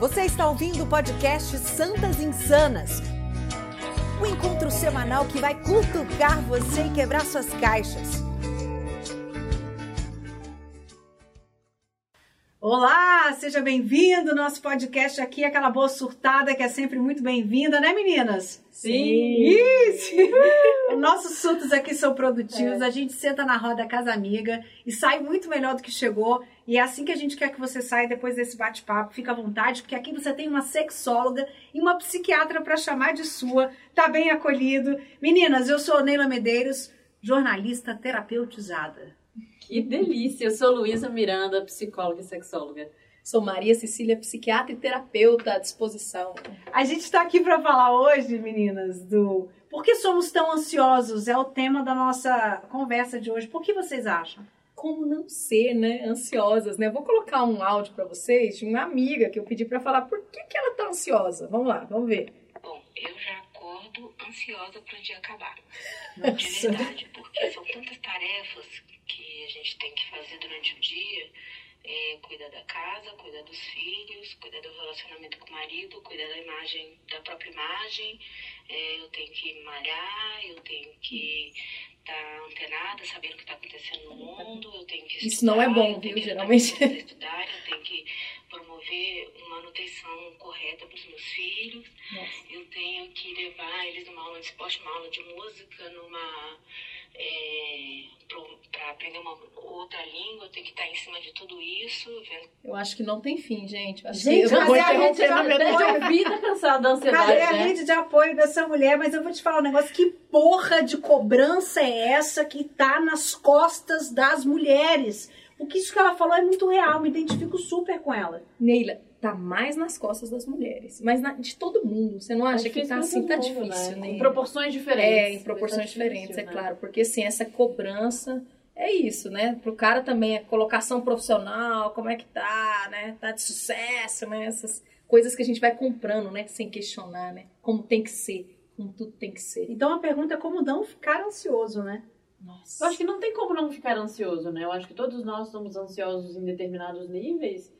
Você está ouvindo o podcast Santas Insanas. Um encontro semanal que vai cutucar você e quebrar suas caixas. Olá, seja bem-vindo. Nosso podcast aqui, aquela boa surtada que é sempre muito bem-vinda, né, meninas? Sim! Isso! Os nossos surtos aqui são produtivos, é. a gente senta na roda Casa Amiga e sai muito melhor do que chegou. E é assim que a gente quer que você saia depois desse bate-papo. Fica à vontade, porque aqui você tem uma sexóloga e uma psiquiatra para chamar de sua. Tá bem acolhido. Meninas, eu sou Neila Medeiros, jornalista terapeutizada. Que delícia! Eu sou Luísa Miranda, psicóloga e sexóloga. Sou Maria Cecília, psiquiatra e terapeuta à disposição. A gente está aqui para falar hoje, meninas, do por que somos tão ansiosos? É o tema da nossa conversa de hoje. Por que vocês acham? Como não ser, né, ansiosas, né? Eu vou colocar um áudio para vocês de uma amiga que eu pedi para falar por que, que ela tá ansiosa. Vamos lá, vamos ver. Bom, eu já acordo ansiosa para o dia acabar. Nossa. De verdade, porque são tantas tarefas que a gente tem que fazer durante o dia. É, cuidar da casa, cuidar dos filhos, cuidar do relacionamento com o marido, cuidar da imagem, da própria imagem. É, eu tenho que malhar, eu tenho que estar tá antenada, sabendo o que está acontecendo no mundo, eu tenho que estudar, Isso não é bom, viu, geralmente. Estudar, eu tenho que promover uma nutrição correta para os meus filhos, Nossa. eu tenho que levar eles numa aula de esporte, uma aula de música, numa é, para aprender uma outra língua, eu tenho que estar em cima de tudo isso. Vendo... Eu acho que não tem fim, gente. acho gente, que eu vou interromper na minha vida cansada da ansiedade. Cadê a né? rede de apoio dessa mulher? Mas eu vou te falar um negócio: que porra de cobrança é essa que tá nas costas das mulheres? Porque isso que ela falou é muito real, me identifico super com ela. Neila, tá mais nas costas das mulheres, mas na, de todo mundo. Você não acha é que tá assim, tá mundo, difícil, né? né? Em proporções diferentes. É, em proporções tá diferentes, difícil, é né? claro. Porque assim, essa cobrança é isso, né? Pro cara também é colocação profissional, como é que tá, né? Tá de sucesso, né? Essas coisas que a gente vai comprando, né? Sem questionar, né? Como tem que ser, como tudo tem que ser. Então a pergunta é como não ficar ansioso, né? Nossa. Eu acho que não tem como não ficar ansioso, né? Eu acho que todos nós somos ansiosos em determinados níveis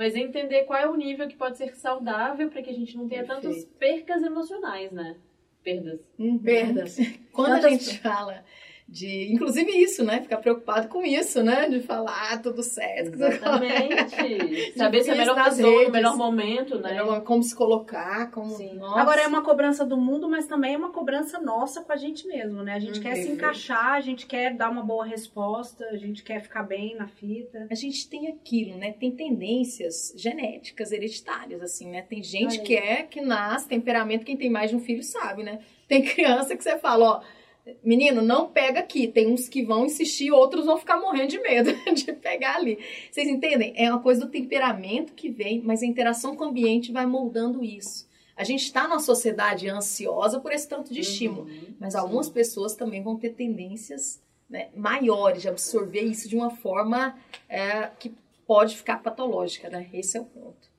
mas entender qual é o nível que pode ser saudável para que a gente não tenha Perfeito. tantas percas emocionais, né? Perdas. Hum, perdas. Quando a gente fala de inclusive isso, né? Ficar preocupado com isso, né? De falar ah, tudo certo. Exatamente. Saber se é a melhor pessoa redes, no melhor momento, né? Melhor, como se colocar, como. Sim. Agora é uma cobrança do mundo, mas também é uma cobrança nossa com a gente mesmo, né? A gente hum, quer se encaixar, a gente quer dar uma boa resposta, a gente quer ficar bem na fita. A gente tem aquilo, né? Tem tendências genéticas, hereditárias, assim, né? Tem gente Aí. que é que nasce, temperamento, quem tem mais de um filho sabe, né? Tem criança que você fala, ó Menino, não pega aqui. Tem uns que vão insistir, outros vão ficar morrendo de medo de pegar ali. Vocês entendem? É uma coisa do temperamento que vem, mas a interação com o ambiente vai moldando isso. A gente está numa sociedade ansiosa por esse tanto de estímulo, uhum, mas algumas sim. pessoas também vão ter tendências né, maiores de absorver isso de uma forma é, que pode ficar patológica, né? Esse é o ponto.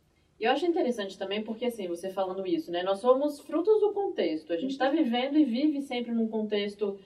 E eu acho interessante também porque, assim, você falando isso, né? Nós somos frutos do contexto. A gente está vivendo e vive sempre num contexto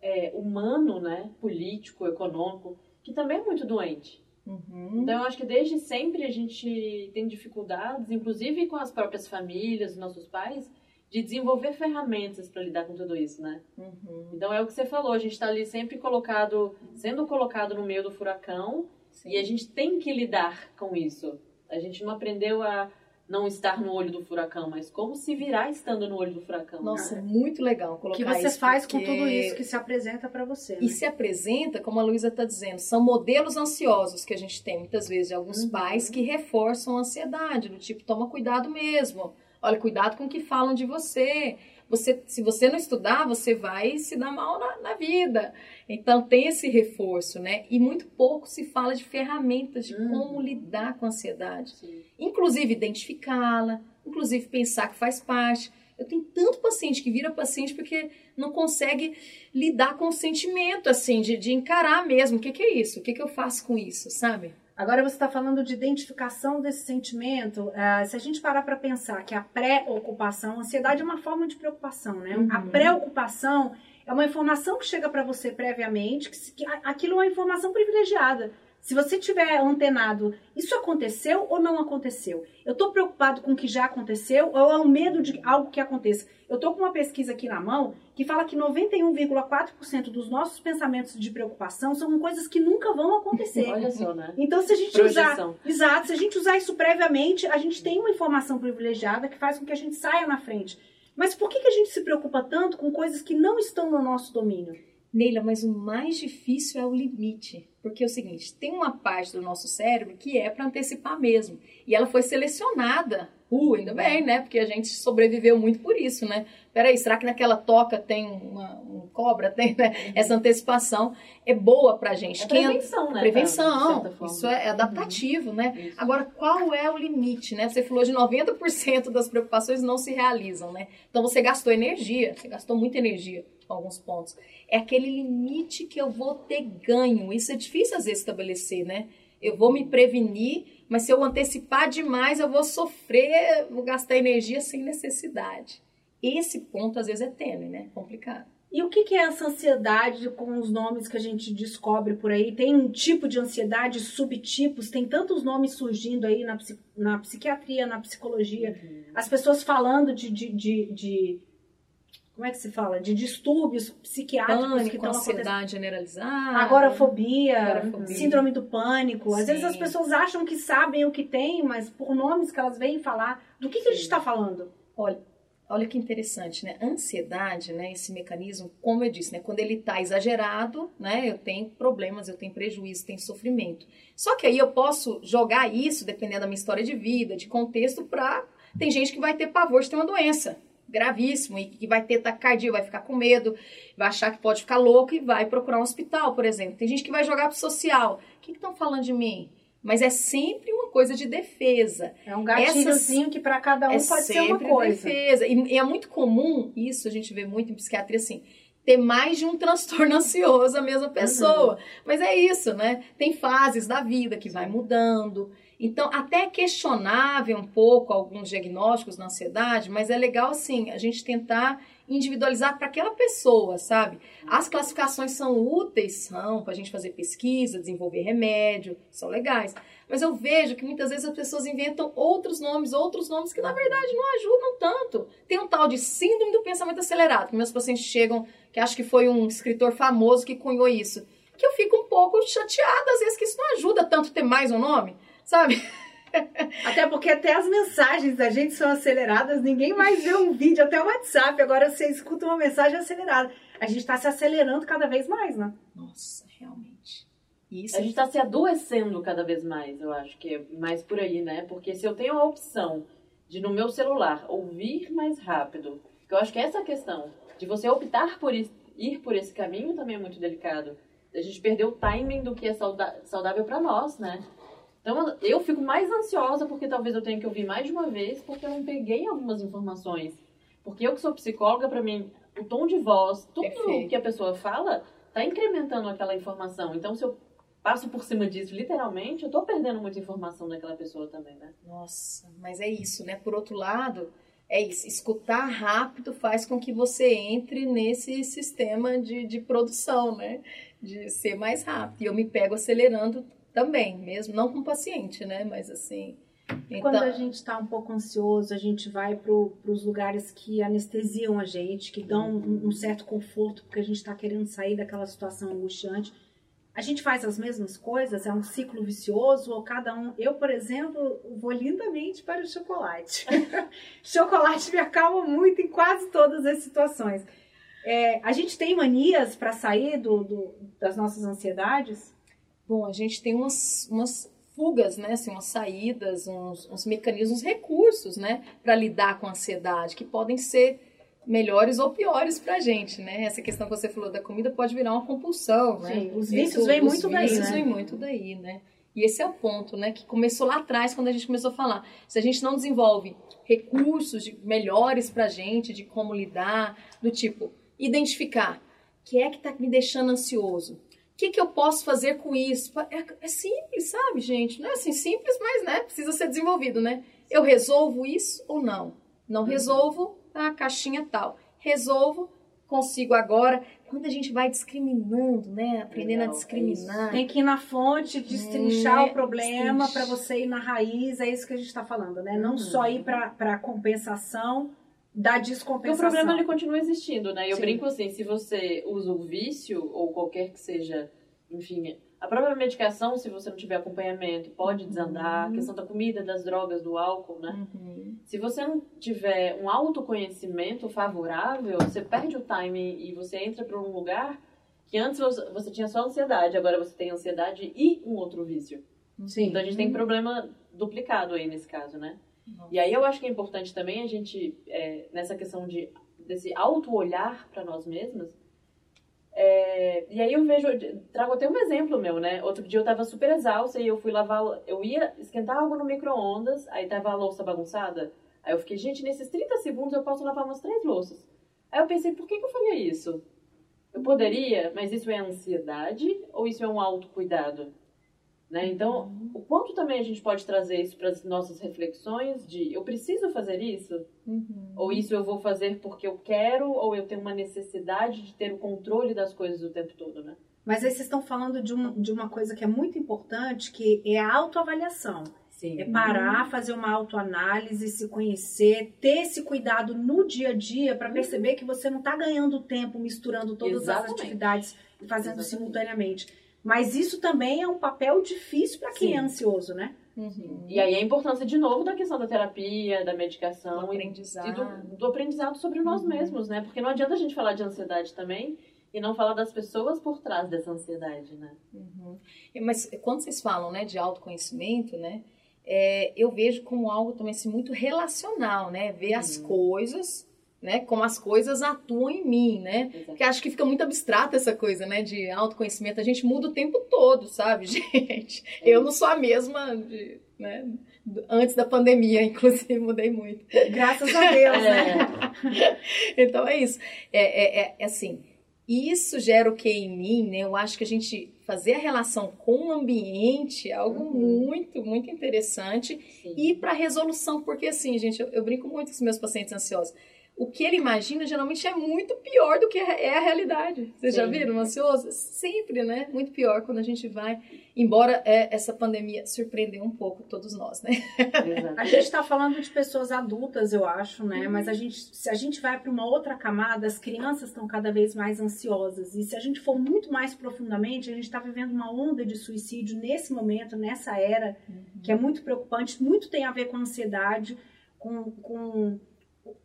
é, humano, né? Político, econômico, que também é muito doente. Uhum. Então, eu acho que desde sempre a gente tem dificuldades, inclusive com as próprias famílias, nossos pais, de desenvolver ferramentas para lidar com tudo isso, né? Uhum. Então, é o que você falou, a gente está ali sempre colocado, sendo colocado no meio do furacão, Sim. e a gente tem que lidar com isso. A gente não aprendeu a não estar no olho do furacão, mas como se virar estando no olho do furacão. Nossa, né? muito legal colocar isso. Que você isso, faz com tudo isso que se apresenta para você. E né? se apresenta, como a Luísa está dizendo, são modelos ansiosos que a gente tem muitas vezes de alguns uhum. pais que reforçam a ansiedade, do tipo, toma cuidado mesmo. Olha, cuidado com o que falam de você. Você, se você não estudar, você vai se dar mal na, na vida. Então tem esse reforço, né? E muito pouco se fala de ferramentas de hum. como lidar com a ansiedade. Sim. Inclusive identificá-la, inclusive pensar que faz parte. Eu tenho tanto paciente que vira paciente porque não consegue lidar com o sentimento, assim, de, de encarar mesmo. O que, que é isso? O que, que eu faço com isso, sabe? Agora você está falando de identificação desse sentimento. Uh, se a gente parar para pensar que a pré-ocupação, a ansiedade é uma forma de preocupação, né? Uhum. A preocupação é uma informação que chega para você previamente, que, que aquilo é uma informação privilegiada. Se você tiver antenado, isso aconteceu ou não aconteceu? Eu estou preocupado com o que já aconteceu ou é o medo de algo que aconteça? Eu estou com uma pesquisa aqui na mão que fala que 91,4% dos nossos pensamentos de preocupação são coisas que nunca vão acontecer. Olha só, né? Então, se a gente Projeção. usar. Exato, se a gente usar isso previamente, a gente tem uma informação privilegiada que faz com que a gente saia na frente. Mas por que, que a gente se preocupa tanto com coisas que não estão no nosso domínio? Neila, mas o mais difícil é o limite. Porque é o seguinte, tem uma parte do nosso cérebro que é para antecipar mesmo. E ela foi selecionada. Uh, ainda bem, né? Porque a gente sobreviveu muito por isso, né? Peraí, será que naquela toca tem uma, um cobra? Tem, né? Essa antecipação é boa pra gente. É prevenção, né? Prevenção, isso é adaptativo, né? Isso. Agora, qual é o limite, né? Você falou de 90% das preocupações não se realizam, né? Então você gastou energia, você gastou muita energia com alguns pontos. É aquele limite que eu vou ter ganho. Isso é difícil às vezes estabelecer, né? Eu vou me prevenir, mas se eu antecipar demais, eu vou sofrer, vou gastar energia sem necessidade. Esse ponto às vezes é tênue, né? Complicado. E o que, que é essa ansiedade com os nomes que a gente descobre por aí? Tem um tipo de ansiedade, subtipos, tem tantos nomes surgindo aí na, na psiquiatria, na psicologia. As pessoas falando de, de, de, de- Como é que se fala? De distúrbios psiquiátricos que Pânico, estão acontecendo. ansiedade generalizada. Agorafobia, Agorafobia. síndrome do pânico. Às Sim. vezes as pessoas acham que sabem o que tem, mas por nomes que elas veem falar, do que, que a gente está falando? Olha, olha que interessante, né? Ansiedade, né? Esse mecanismo, como eu disse, né? Quando ele tá exagerado, né? Eu tenho problemas, eu tenho prejuízo, tenho sofrimento. Só que aí eu posso jogar isso, dependendo da minha história de vida, de contexto, pra. Tem gente que vai ter pavor de ter uma doença gravíssimo e que vai ter taquicardia, vai ficar com medo, vai achar que pode ficar louco e vai procurar um hospital, por exemplo. Tem gente que vai jogar pro social. O que estão falando de mim? Mas é sempre uma coisa de defesa. É um gatilhozinho que para cada um é pode ser uma coisa. defesa. E, e é muito comum, isso a gente vê muito em psiquiatria, assim, ter mais de um transtorno ansioso a mesma pessoa. Mas é isso, né? Tem fases da vida que vai mudando. Então, até questionável um pouco alguns diagnósticos na ansiedade, mas é legal, assim, a gente tentar individualizar para aquela pessoa, sabe? As classificações são úteis, são, para a gente fazer pesquisa, desenvolver remédio, são legais. Mas eu vejo que muitas vezes as pessoas inventam outros nomes, outros nomes que na verdade não ajudam tanto. Tem um tal de síndrome do pensamento acelerado, que meus pacientes chegam, que acho que foi um escritor famoso que cunhou isso. Que eu fico um pouco chateada, às vezes, que isso não ajuda tanto ter mais um nome, sabe? Até porque até as mensagens da gente são aceleradas, ninguém mais vê um vídeo, até o WhatsApp, agora você escuta uma mensagem acelerada. A gente está se acelerando cada vez mais, né? Nossa, realmente. Isso A gente tá se adoecendo cada vez mais, eu acho que é mais por aí, né? Porque se eu tenho a opção de no meu celular ouvir mais rápido, que eu acho que essa é a questão, de você optar por ir por esse caminho também é muito delicado. A gente perdeu o timing do que é saudável para nós, né? Então eu fico mais ansiosa porque talvez eu tenha que ouvir mais de uma vez porque eu não peguei algumas informações. Porque eu que sou psicóloga, para mim, o tom de voz, tudo Perfeito. que a pessoa fala, tá incrementando aquela informação. Então, se eu passo por cima disso, literalmente, eu tô perdendo muita informação daquela pessoa também, né? Nossa, mas é isso, né? Por outro lado, é isso. Escutar rápido faz com que você entre nesse sistema de, de produção, né? De ser mais rápido. E eu me pego acelerando também, mesmo. Não com o paciente, né? Mas assim. Então, Quando a gente está um pouco ansioso, a gente vai para os lugares que anestesiam a gente, que dão um, um certo conforto, porque a gente está querendo sair daquela situação angustiante. A gente faz as mesmas coisas? É um ciclo vicioso? Ou cada um. Eu, por exemplo, vou lindamente para o chocolate. chocolate me acalma muito em quase todas as situações. É, a gente tem manias para sair do, do- das nossas ansiedades? Bom, a gente tem umas, umas fugas, né? Assim, umas saídas, uns, uns mecanismos, recursos, né? Para lidar com a ansiedade, que podem ser melhores ou piores pra gente, né? Essa questão que você falou da comida pode virar uma compulsão, né? Sim, os vícios vêm os muito daí, vícios né? vêm muito daí, né? E esse é o ponto, né? Que começou lá atrás, quando a gente começou a falar. Se a gente não desenvolve recursos de- melhores pra gente, de como lidar, do tipo, identificar o que é que tá me deixando ansioso. O que, que eu posso fazer com isso? É, é simples, sabe, gente? Não é assim simples, mas né, precisa ser desenvolvido, né? Eu resolvo isso ou não? Não resolvo, a caixinha tal. Resolvo, consigo agora quando a gente vai discriminando, né? Aprendendo Legal, a discriminar. Tem que ir na fonte, destrinchar É, o problema para você ir na raiz, é isso que a gente está falando, né? Não Uhum. só ir para a compensação da Porque o descompensação. problema ele continua existindo, né? Eu Sim. brinco assim, se você usa o vício ou qualquer que seja, enfim, a própria medicação, se você não tiver acompanhamento, pode desandar. A questão da comida, das drogas, do álcool, né? Uhum. Se você não tiver um autoconhecimento favorável, você perde o time e você entra para um lugar que antes você você tinha só ansiedade, agora você tem ansiedade e um outro vício. Sim. Então a gente tem problema duplicado aí nesse caso, né? E aí eu acho que é importante também a gente, é, nessa questão de, desse auto-olhar para nós mesmas, é, e aí eu vejo, trago até um exemplo meu, né? Outro dia eu tava super exausta e eu fui lavar, eu ia esquentar algo no micro-ondas, aí tava a louça bagunçada, aí eu fiquei, gente, nesses 30 segundos eu posso lavar umas três louças. Aí eu pensei, por que, que eu faria isso? Eu poderia, mas isso é ansiedade ou isso é um autocuidado? Né? Então, o quanto também a gente pode trazer isso para as nossas reflexões de eu preciso fazer isso? Uhum. Ou isso eu vou fazer porque eu quero, ou eu tenho uma necessidade de ter o controle das coisas o tempo todo, né? Mas aí vocês estão falando de, um, de uma coisa que é muito importante, que é a autoavaliação. Sim. É parar, fazer uma autoanálise, se conhecer, ter esse cuidado no dia a dia para perceber que você não está ganhando tempo misturando todas as Exatamente. atividades e fazendo Exatamente. simultaneamente. Mas isso também é um papel difícil para quem Sim. é ansioso, né? Uhum. E aí a importância, de novo, da questão da terapia, da medicação e, aprendizado. e do, do aprendizado sobre nós mesmos, né? Porque não adianta a gente falar de ansiedade também e não falar das pessoas por trás dessa ansiedade, né? Uhum. E, Mas quando vocês falam né, de autoconhecimento, né, é, eu vejo como algo também assim, muito relacional, né? Ver as Uhum. coisas, né? Como as coisas atuam em mim, né? Porque acho que fica muito abstrata essa coisa, né? De autoconhecimento. A gente muda o tempo todo, sabe, gente? Eu não sou a mesma de, né? Antes da pandemia, inclusive, mudei muito. Graças a Deus, né? Então é isso. É, é, é- é assim, isso gera o que em mim, né? Eu acho que a gente fazer a relação com o ambiente é algo Uhum. muito, muito interessante. Sim. E para resolução, porque assim, gente, eu, eu brinco muito com os meus pacientes ansiosos. O que ele imagina geralmente é muito pior do que é a realidade. Vocês já Sim. viram um ansioso? Sempre, né? Muito pior quando a gente vai. Embora é, essa pandemia surpreendeu um pouco todos nós, né? Exato. A gente está falando de pessoas adultas, eu acho, né? Mas a gente, se a gente vai para uma outra camada, as crianças estão cada vez mais ansiosas. E se a gente for muito mais profundamente, a gente está vivendo uma onda de suicídio nesse momento, nessa era, que é muito preocupante. Muito tem a ver com ansiedade, com, com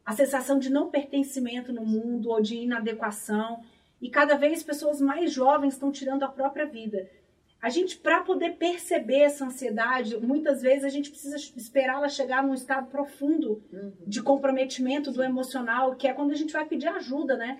a sensação de não pertencimento no mundo ou de inadequação. E cada vez pessoas mais jovens estão tirando a própria vida. A gente, para poder perceber essa ansiedade, muitas vezes a gente precisa esperar ela chegar num estado profundo Uhum. de comprometimento do emocional, que é quando a gente vai pedir ajuda, né?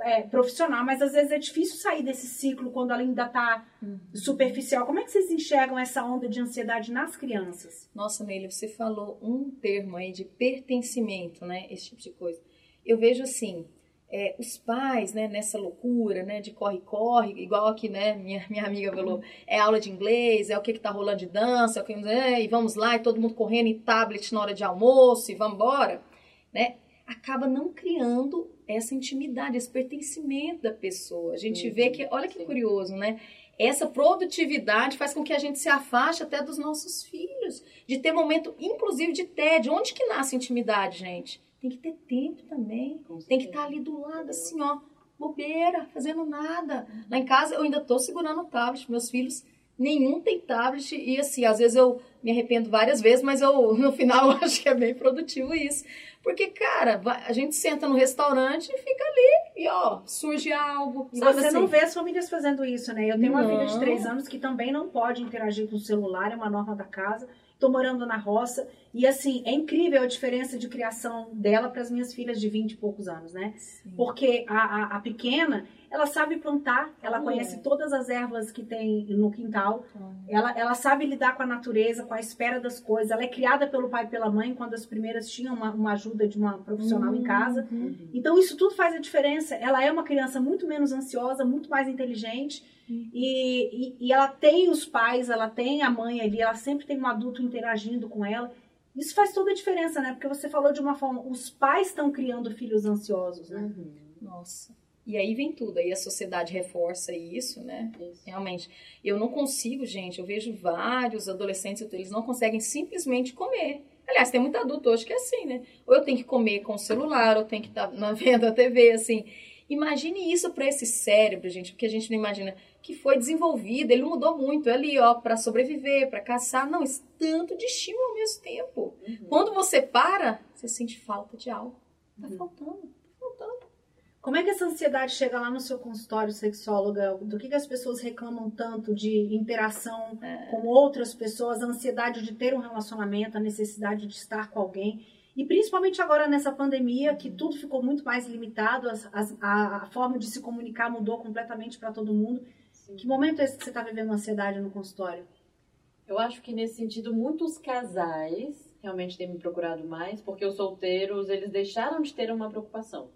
É, profissional, mas às vezes é difícil sair desse ciclo quando ela ainda está superficial. Como é que vocês enxergam essa onda de ansiedade nas crianças? Nossa, Neile, você falou um termo aí de pertencimento, né? Esse tipo de coisa. Eu vejo assim, é, os pais, né, nessa loucura, né, de corre-corre, igual aqui, né, minha, minha amiga falou, é aula de inglês, é o que que tá rolando de dança, é o que, é, e vamos lá, e todo mundo correndo em tablet na hora de almoço, e vamos embora, né? Acaba não criando essa intimidade, esse pertencimento da pessoa. A gente Uhum, vê que, olha que sim. curioso, né? Essa produtividade faz com que a gente se afaste até dos nossos filhos, de ter momento, inclusive, de tédio. Onde que nasce intimidade, gente? Tem que ter tempo também. Tem que certeza. estar ali do lado, assim, ó, bobeira, fazendo nada. Lá em casa eu ainda tô segurando o tablet, meus filhos, nenhum tem tablet, e assim, às vezes eu me arrependo várias vezes, mas eu, no final, eu acho que é bem produtivo isso. Porque, cara, a gente senta no restaurante e fica ali, e ó, surge algo. E você assim? não vê as famílias fazendo isso, né? Eu tenho uma Não. filha de três anos que também não pode interagir com o celular, é uma norma da casa. Tô morando na roça. E assim, é incrível a diferença de criação dela para as minhas filhas de 20 e poucos anos, né? Sim. Porque a, a, a pequena, ela sabe plantar, ela conhece todas as ervas que tem no quintal, ela, ela sabe lidar com a natureza, com a espera das coisas. Ela é criada pelo pai e pela mãe, quando as primeiras tinham uma, uma ajuda de uma profissional em casa. Uhum. Então, isso tudo faz a diferença. Ela é uma criança muito menos ansiosa, muito mais inteligente. Uhum. E, e, e ela tem os pais, ela tem a mãe ali, ela sempre tem um adulto interagindo com ela. Isso faz toda a diferença, né? Porque você falou de uma forma, os pais estão criando filhos ansiosos, né? Uhum. Nossa. E aí vem tudo, aí a sociedade reforça isso, né? Isso. Realmente. Eu não consigo, gente, eu vejo vários adolescentes, eles não conseguem simplesmente comer. Aliás, tem muito adulto hoje que é assim, né? Ou eu tenho que comer com o celular, ou tenho que estar na vendo a TV, assim. Imagine isso para esse cérebro, gente, porque a gente não imagina que foi desenvolvido, ele mudou muito, é ali, ó, para sobreviver, para caçar, não, esse tanto de estímulo ao mesmo tempo. Uhum. Quando você para, você sente falta de algo. Tá Uhum. faltando, tá faltando. Como é que essa ansiedade chega lá no seu consultório, sexóloga? Do que, que as pessoas reclamam tanto de interação com outras pessoas, a ansiedade de ter um relacionamento, a necessidade de estar com alguém? E principalmente agora nessa pandemia, que tudo ficou muito mais limitado, as- as- a, a forma de se comunicar mudou completamente para todo mundo. Sim. Que momento é esse que você está vivendo ansiedade no consultório? Eu acho que nesse sentido, muitos casais realmente têm me procurado mais, porque os solteiros, eles deixaram de ter uma preocupação.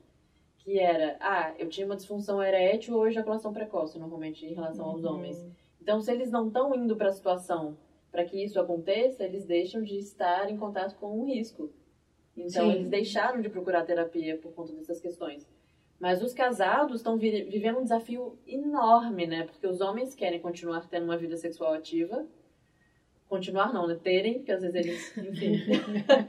Que era, ah, eu tinha uma disfunção erétil ou ejaculação precoce, normalmente, em relação aos homens. Então, se eles não estão indo para a situação para que isso aconteça, eles deixam de estar em contato com o risco. Então, Sim. eles deixaram de procurar terapia por conta dessas questões. Mas os casados estão vi- vivendo um desafio enorme, né? Porque os homens querem continuar tendo uma vida sexual ativa. Continuar não, né? Terem, porque às vezes eles, enfim.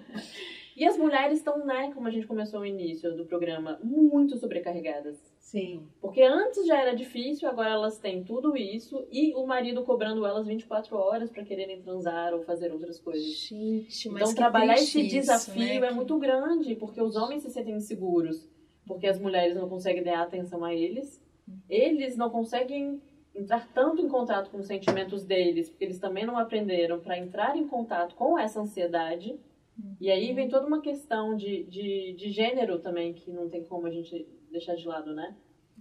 e as mulheres estão, né, como a gente começou no início do programa, muito sobrecarregadas. Sim. Porque antes já era difícil, agora elas têm tudo isso e o marido cobrando elas 24 horas para quererem transar ou fazer outras coisas. Gente, mas Então trabalhar esse isso, desafio né? é muito grande, porque os homens se sentem inseguros, porque as mulheres não conseguem dar atenção a eles. Eles não conseguem entrar tanto em contato com os sentimentos deles, porque eles também não aprenderam para entrar em contato com essa ansiedade. E aí vem toda uma questão de, de, de gênero também, que não tem como a gente deixar de lado, né?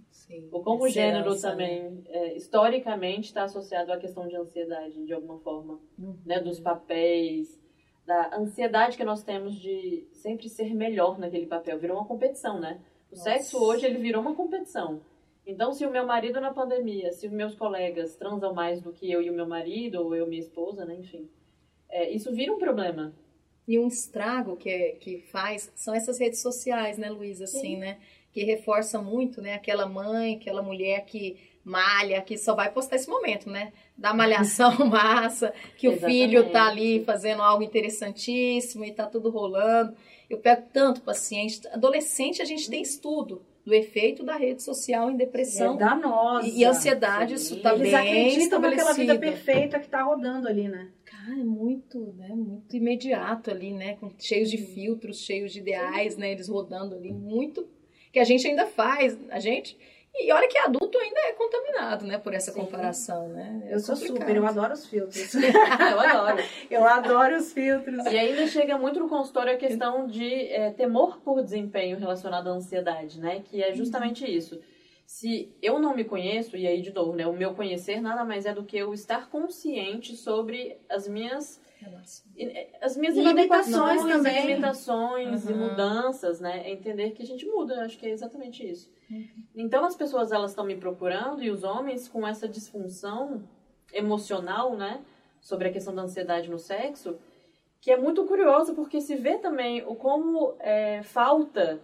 Sim. Ou como o Essa gênero né? também, é, historicamente, está associado à questão de ansiedade, de alguma forma, Uhum. né? Dos papéis, da ansiedade que nós temos de sempre ser melhor naquele papel. Virou uma competição, né? O Nossa. sexo hoje, ele virou uma competição. Então, se o meu marido na pandemia, se os meus colegas transam mais do que eu e o meu marido, ou eu e minha esposa, né? Enfim, é, isso vira um problema. E um estrago que, é- que faz são essas redes sociais, né, Luísa? Assim, Sim. né? Que reforça muito, né? Aquela mãe, aquela mulher que malha, que só vai postar esse momento, né? Da malhação massa, que o filho tá ali fazendo algo interessantíssimo e tá tudo rolando. Eu pego tanto paciente. Adolescente, a gente tem estudo do efeito da rede social em depressão é danosa. e, e ansiedade. Sim. Isso tá Eles bem acreditam naquela vida perfeita que tá rodando ali, né? Cara, é muito, né? Muito imediato ali, né? Com, cheios de filtros, cheios de ideais, né? Eles rodando ali, muito. Que a gente ainda faz, a gente. E olha que adulto ainda é contaminado, né? Por essa Sim. comparação, né? É Eu sou complicado. super, eu adoro os filtros. eu adoro. eu adoro os filtros. E ainda chega muito no consultório a questão de é, temor por desempenho relacionado à ansiedade, né? Que é justamente isso. Se eu não me conheço, e aí de novo, né? O meu conhecer nada mais é do que eu estar consciente sobre as minhas. As minhas Limitações também. limitações e Uhum. mudanças, né? É entender que a gente muda, eu acho que é exatamente isso. Uhum. Então as pessoas elas estão me procurando e os homens com essa disfunção emocional, né, sobre a questão da ansiedade no sexo, que é muito curioso porque se vê também o como é, falta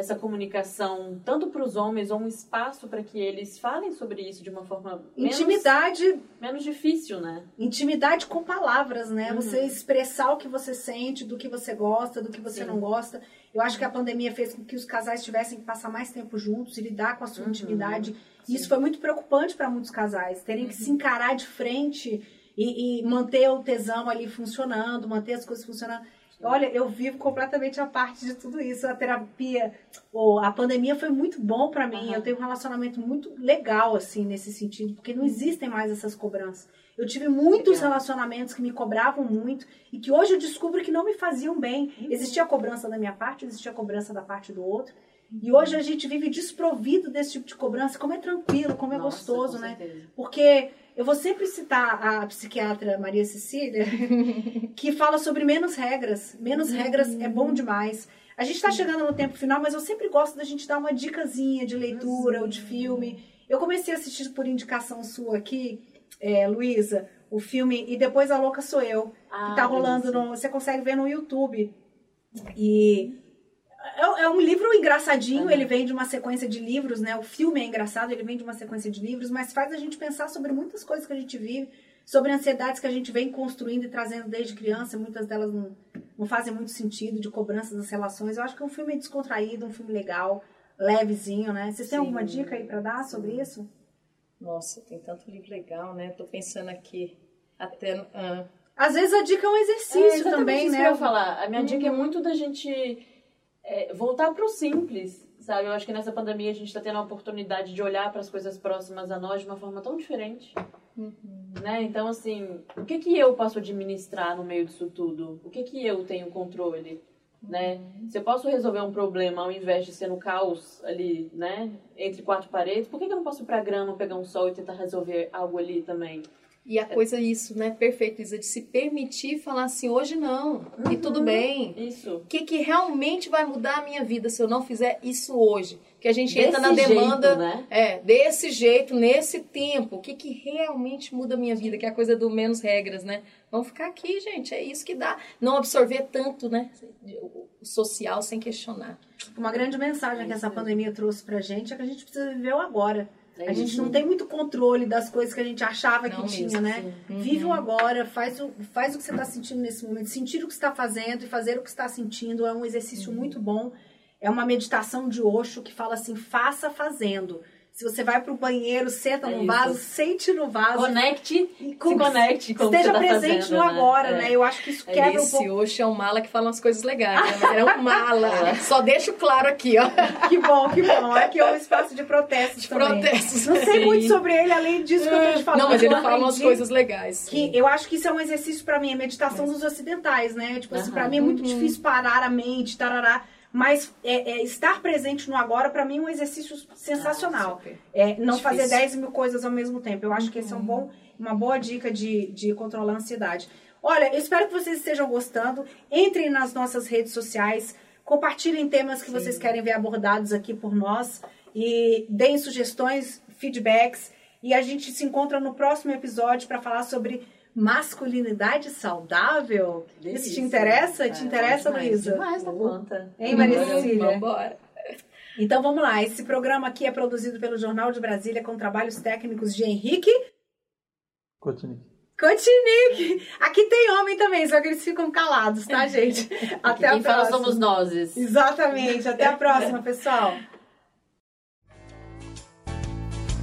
essa comunicação tanto para os homens ou um espaço para que eles falem sobre isso de uma forma menos, Intimidade, menos difícil, né? intimidade com palavras, né? Uhum. Você expressar o que você sente, do que você gosta, do que você Sim. não gosta. Eu acho que a pandemia fez com que os casais tivessem que passar mais tempo juntos e lidar com a sua Uhum. intimidade. Sim. isso foi muito preocupante para muitos casais, terem que Uhum. se encarar de frente e, e manter o tesão ali funcionando, manter as coisas funcionando. Olha, eu vivo completamente a parte de tudo isso. A terapia, ou a pandemia foi muito bom para mim. Aham. Eu tenho um relacionamento muito legal, assim, nesse sentido, porque não existem mais essas cobranças. Eu tive muitos Legal. relacionamentos que me cobravam muito e que hoje eu descubro que não me faziam bem. Existia a cobrança da minha parte, existia a cobrança da parte do outro. E hoje a gente vive desprovido desse tipo de cobrança. Como é tranquilo, como é Nossa, gostoso, com né? Porque eu vou sempre citar a psiquiatra Maria Cecília, que fala sobre menos regras. Menos regras é bom demais. A gente está chegando no tempo final, mas eu sempre gosto da gente dar uma dicasinha de leitura ou de filme. Eu comecei a assistir por indicação sua aqui, é, Luísa, o filme E Depois a Louca Sou Eu, que Ah, tá rolando no. Você consegue ver no YouTube. E É, é um livro engraçadinho, Uhum. ele vem de uma sequência de livros, né? O filme é engraçado, ele vem de uma sequência de livros, mas faz a gente pensar sobre muitas coisas que a gente vive, sobre ansiedades que a gente vem construindo e trazendo desde criança, muitas delas não, não fazem muito sentido, de cobrança das relações. Eu acho que é um filme descontraído, um filme legal, levezinho, né? Vocês têm Sim. alguma dica aí pra dar sobre isso? Nossa, tem tanto livro legal, né? Tô pensando aqui até. ah, Às vezes a dica é um É, exercício exatamente também, isso né? que eu ia falar. A minha dica é muito da gente é, voltar pro simples, sabe? Eu acho que nessa pandemia a gente tá tendo a oportunidade de olhar para as coisas próximas a nós de uma forma tão diferente. Né? Então, assim, o que que eu posso administrar no meio disso tudo? O que que eu tenho controle? Né? Se eu posso resolver um problema ao invés de ser no caos ali, né? Entre quatro paredes, por que, que eu não posso ir pra grama, pegar um sol e tentar resolver algo ali também? E a coisa é isso, né? Perfeito, Isa, de se permitir falar assim, hoje não, e tudo bem. Isso. O que, que realmente vai mudar a minha vida se eu não fizer isso hoje? Que a gente entra na Desse demanda, jeito, né? é, desse jeito, nesse tempo. O que, que realmente muda a minha vida? Que é a coisa do menos regras, né? Vamos ficar aqui, gente, é isso que dá. Não absorver tanto, né? O social sem questionar. Uma grande mensagem É que essa pandemia trouxe pra gente é que a gente precisa viver o agora. É a gente não tem muito controle das coisas que a gente achava Não que tinha, né? Uhum. Vive o agora, faz o, faz o que você está sentindo nesse momento. Sentir o que está fazendo e fazer o que está sentindo é um exercício muito bom. É uma meditação de Osho que fala assim, faça fazendo. Se você vai pro banheiro, senta É no isso. vaso, sente no vaso. Conecte, e se conecte com o que Esteja tá presente fazendo, no né? agora, É. né? Eu acho que isso quebra um Esse pouco. hoje é um mala que fala umas coisas legais, né? Mas ele é um mala. Só deixo claro aqui, ó. Que bom, que bom. Aqui é um espaço de protestos também. Protestos. Não sei Sim. muito sobre ele, além disso que eu tô te falando. Não, mas ele fala umas coisas legais. Que eu acho que isso é um exercício pra mim, é meditação dos ocidentais, né? Tipo assim, pra mim é muito difícil parar a mente, tarará. Mas é, é, estar presente no agora, pra mim, é um exercício sensacional. super. É, não Difícil. fazer 10 mil coisas ao mesmo tempo. Eu acho que esse é um bom, uma boa dica de, de controlar a ansiedade. Olha, eu espero que vocês estejam gostando. Entrem nas nossas redes sociais, compartilhem temas que vocês querem ver abordados aqui por nós e deem sugestões, feedbacks. E a gente se encontra no próximo episódio para falar sobre masculinidade saudável. Isso te Delícia. interessa? Te interessa, Luísa? Demais da conta. Hein, Maria Cecília? Vambora. Então vamos lá, esse programa aqui é produzido pelo Jornal de Brasília com trabalhos técnicos de Henrique Continue. Cotinic. Aqui tem homem também, só que eles ficam calados, tá, gente? Até a Quem fala próxima. somos nós. Exatamente, até a próxima, pessoal.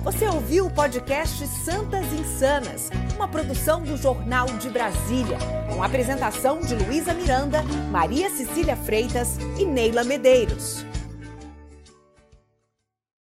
Você ouviu o podcast Santas Insanas, uma produção do Jornal de Brasília, com apresentação de Luísa Miranda, Maria Cecília Freitas e Neila Medeiros.